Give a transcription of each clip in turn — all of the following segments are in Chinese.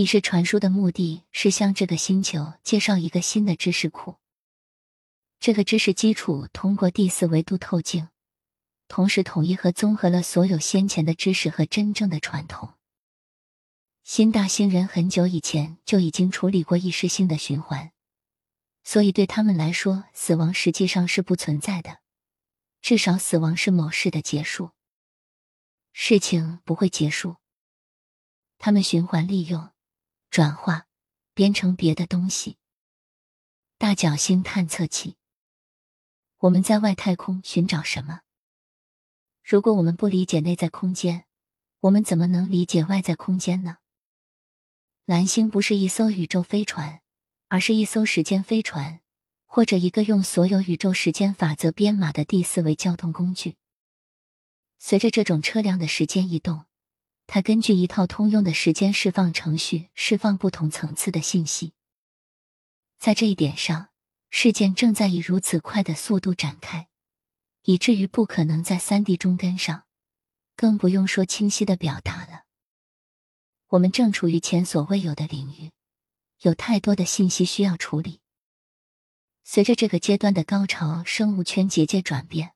意识传输的目的是向这个星球介绍一个新的知识库。这个知识基础通过第四维度透镜，同时统一和综合了所有先前的知识和真正的传统。新大星人很久以前就已经处理过意识性的循环，所以对他们来说，死亡实际上是不存在的。至少，死亡是某事的结束，事情不会结束。他们循环利用。转化，编成别的东西。大角星探测器。我们在外太空寻找什么？如果我们不理解内在空间，我们怎么能理解外在空间呢？蓝星不是一艘宇宙飞船，而是一艘时间飞船，或者一个用所有宇宙时间法则编码的第四维交通工具。随着这种车辆的时间移动。它根据一套通用的时间释放程序释放不同层次的信息。在这一点上，事件正在以如此快的速度展开，以至于不可能在三 D 中跟上，更不用说清晰的表达了。我们正处于前所未有的领域，有太多的信息需要处理。随着这个阶段的高潮，生物圈结界转变，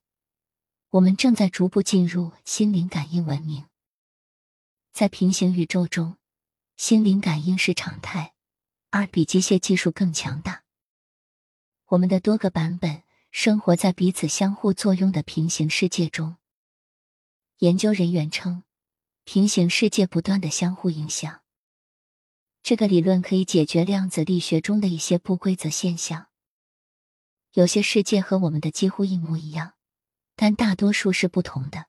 我们正在逐步进入心灵感应文明。在平行宇宙中，心灵感应是常态，而比机械技术更强大。我们的多个版本生活在彼此相互作用的平行世界中。研究人员称，平行世界不断的相互影响。这个理论可以解决量子力学中的一些不规则现象。有些世界和我们的几乎一模一样，但大多数是不同的。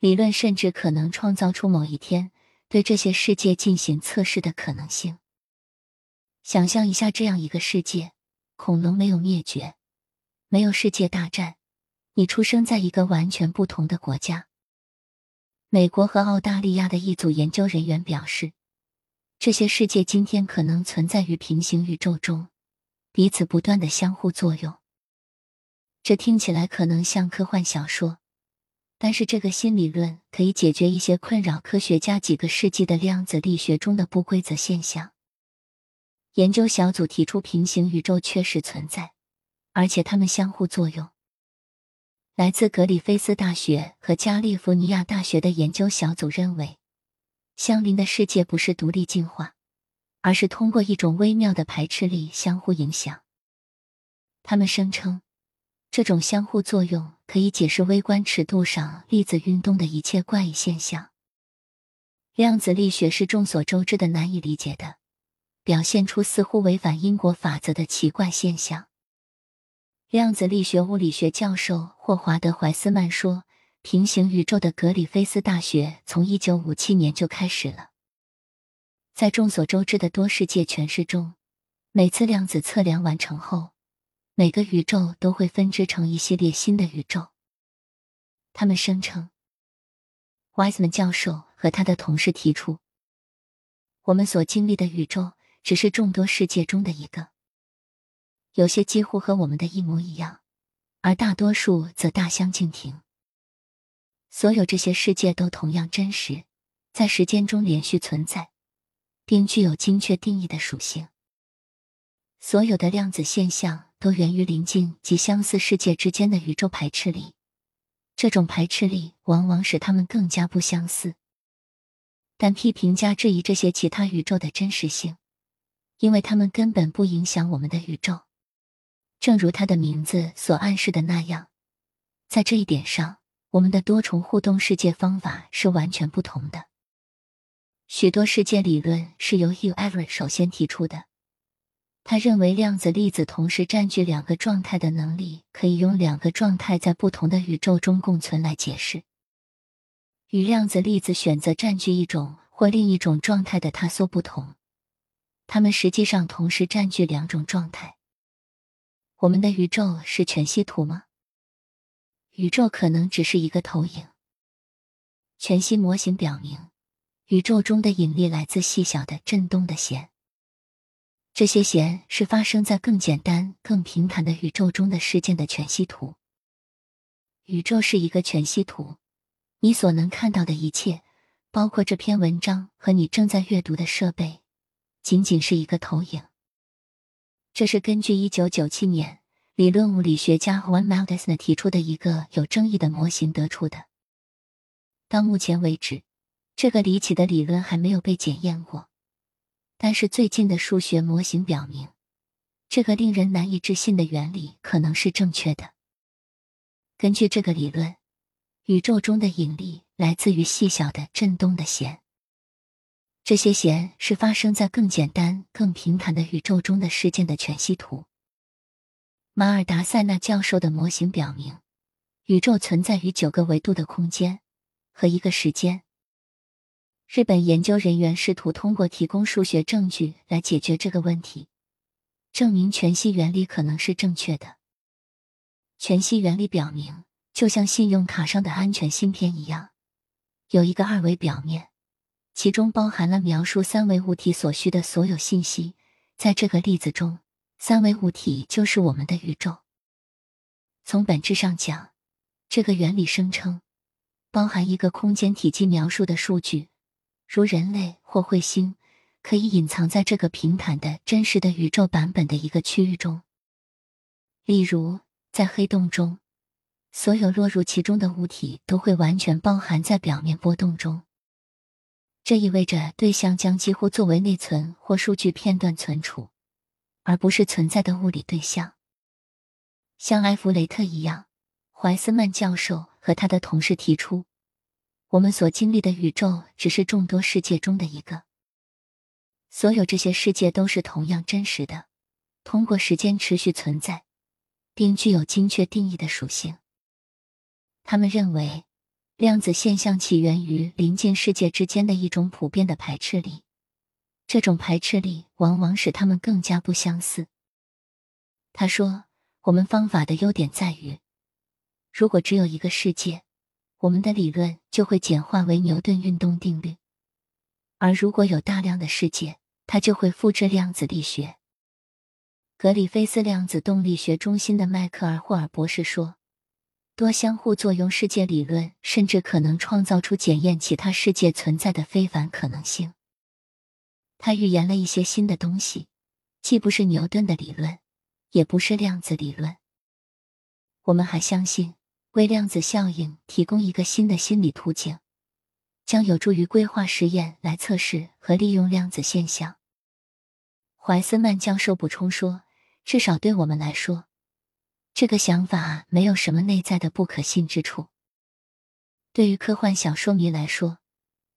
理论甚至可能创造出某一天对这些世界进行测试的可能性。想象一下这样一个世界：恐龙没有灭绝，没有世界大战，你出生在一个完全不同的国家。美国和澳大利亚的一组研究人员表示，这些世界今天可能存在于平行宇宙中，彼此不断的相互作用。这听起来可能像科幻小说。但是，这个新理论可以解决一些困扰科学家几个世纪的量子力学中的不规则现象。研究小组提出，平行宇宙确实存在，而且它们相互作用。来自格里菲斯大学和加利福尼亚大学的研究小组认为，相邻的世界不是独立进化，而是通过一种微妙的排斥力相互影响。他们声称。这种相互作用可以解释微观尺度上粒子运动的一切怪异现象。量子力学是众所周知的难以理解的，表现出似乎违反因果法则的奇怪现象。量子力学物理学教授霍华德·怀斯曼说：“平行宇宙的格里菲斯大学从1957年就开始了。在众所周知的多世界诠释中，每次量子测量完成后。”每个宇宙都会分支成一系列新的宇宙。他们声称，Wiseman 教授和他的同事提出，我们所经历的宇宙只是众多世界中的一个，有些几乎和我们的一模一样，而大多数则大相径庭。所有这些世界都同样真实，在时间中连续存在，并具有精确定义的属性。所有的量子现象。都源于邻近及相似世界之间的宇宙排斥力，这种排斥力往往使它们更加不相似。但批评家质疑这些其他宇宙的真实性，因为它们根本不影响我们的宇宙。正如它的名字所暗示的那样，在这一点上，我们的多重互动世界方法是完全不同的。许多世界理论是由 Hugh Everett 首先提出的。他认为，量子粒子同时占据两个状态的能力，可以用两个状态在不同的宇宙中共存来解释。与量子粒子选择占据一种或另一种状态的他缩不同，它们实际上同时占据两种状态。我们的宇宙是全息图吗？宇宙可能只是一个投影。全息模型表明，宇宙中的引力来自细小的振动的弦。这些弦是发生在更简单、更平坦的宇宙中的事件的全息图。宇宙是一个全息图，你所能看到的一切包括这篇文章和你正在阅读的设备，仅仅是一个投影。这是根据一九九七年理论物理学家 Juan Maldacena 提出的一个有争议的模型得出的。到目前为止，这个离奇的理论还没有被检验过。但是最近的数学模型表明，这个令人难以置信的原理可能是正确的。根据这个理论，宇宙中的引力来自于细小的振动的弦。这些弦是发生在更简单、更平坦的宇宙中的事件的全息图。马尔达塞纳教授的模型表明，宇宙存在于九个维度的空间和一个时间。日本研究人员试图通过提供数学证据来解决这个问题，证明全息原理可能是正确的。全息原理表明，就像信用卡上的安全芯片一样，有一个二维表面，其中包含了描述三维物体所需的所有信息。在这个例子中，三维物体就是我们的宇宙。从本质上讲，这个原理声称，包含一个空间体积描述的数据。如人类或彗星，可以隐藏在这个平坦的真实的宇宙版本的一个区域中。例如，在黑洞中，所有落入其中的物体都会完全包含在表面波动中。这意味着对象将几乎作为内存或数据片段存储，而不是存在的物理对象。像埃弗雷特一样，怀斯曼教授和他的同事提出。我们所经历的宇宙只是众多世界中的一个，所有这些世界都是同样真实的，通过时间持续存在，并具有精确定义的属性。他们认为，量子现象起源于临近世界之间的一种普遍的排斥力，这种排斥力往往使它们更加不相似。他说：“我们方法的优点在于，如果只有一个世界。”我们的理论就会简化为牛顿运动定律，而如果有大量的世界，它就会复制量子力学。格里菲斯量子动力学中心的迈克尔·霍尔博士说：“多相互作用世界理论甚至可能创造出检验其他世界存在的非凡可能性。”他预言了一些新的东西，既不是牛顿的理论，也不是量子理论。我们还相信。为量子效应提供一个新的心理途径，将有助于规划实验来测试和利用量子现象。怀斯曼教授补充说：“至少对我们来说，这个想法没有什么内在的不可信之处。对于科幻小说迷来说，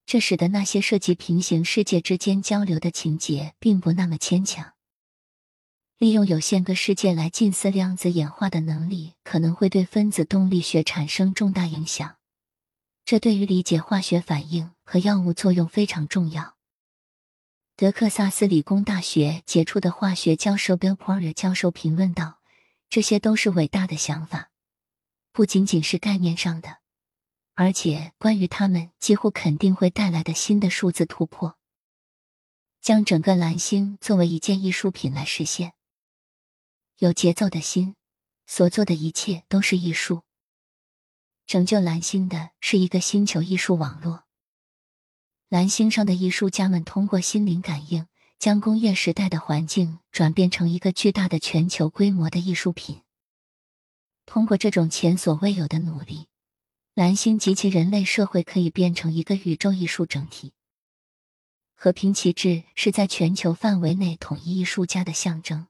这使得那些涉及平行世界之间交流的情节并不那么牵强。”利用有限个世界来近似量子演化的能力，可能会对分子动力学产生重大影响。这对于理解化学反应和药物作用非常重要。德克萨斯理工大学杰出的化学教授 Bill Poirier 教授评论道：“这些都是伟大的想法，不仅仅是概念上的，而且关于他们几乎肯定会带来的新的数字突破，将整个蓝星作为一件艺术品来实现。”有节奏的心，所做的一切都是艺术。拯救蓝星的是一个星球艺术网络。蓝星上的艺术家们通过心灵感应，将工业时代的环境转变成一个巨大的全球规模的艺术品。通过这种前所未有的努力，蓝星及其人类社会可以变成一个宇宙艺术整体。和平旗帜是在全球范围内统一艺术家的象征。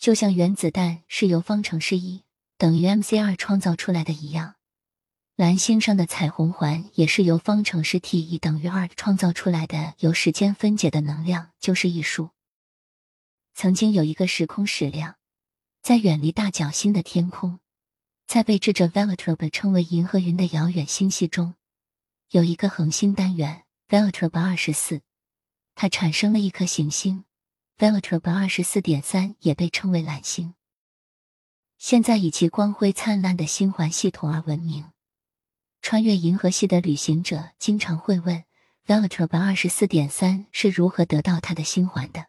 就像原子弹是由方程式一等于 m c 二创造出来的一样，蓝星上的彩虹环也是由方程式 t 一等于二创造出来的。由时间分解的能量就是艺术。曾经有一个时空矢量，在远离大角星的天空，在被智者 v e l a t r o b 称为银河云的遥远星系中，有一个恒星单元 v e l a t r o b 二十四，它产生了一颗行星。Velatrope 二十四点三也被称为蓝星。现在以其光辉灿烂的星环系统而闻名。穿越银河系的旅行者经常会问：Velatrope 二十四点三是如何得到它的星环的？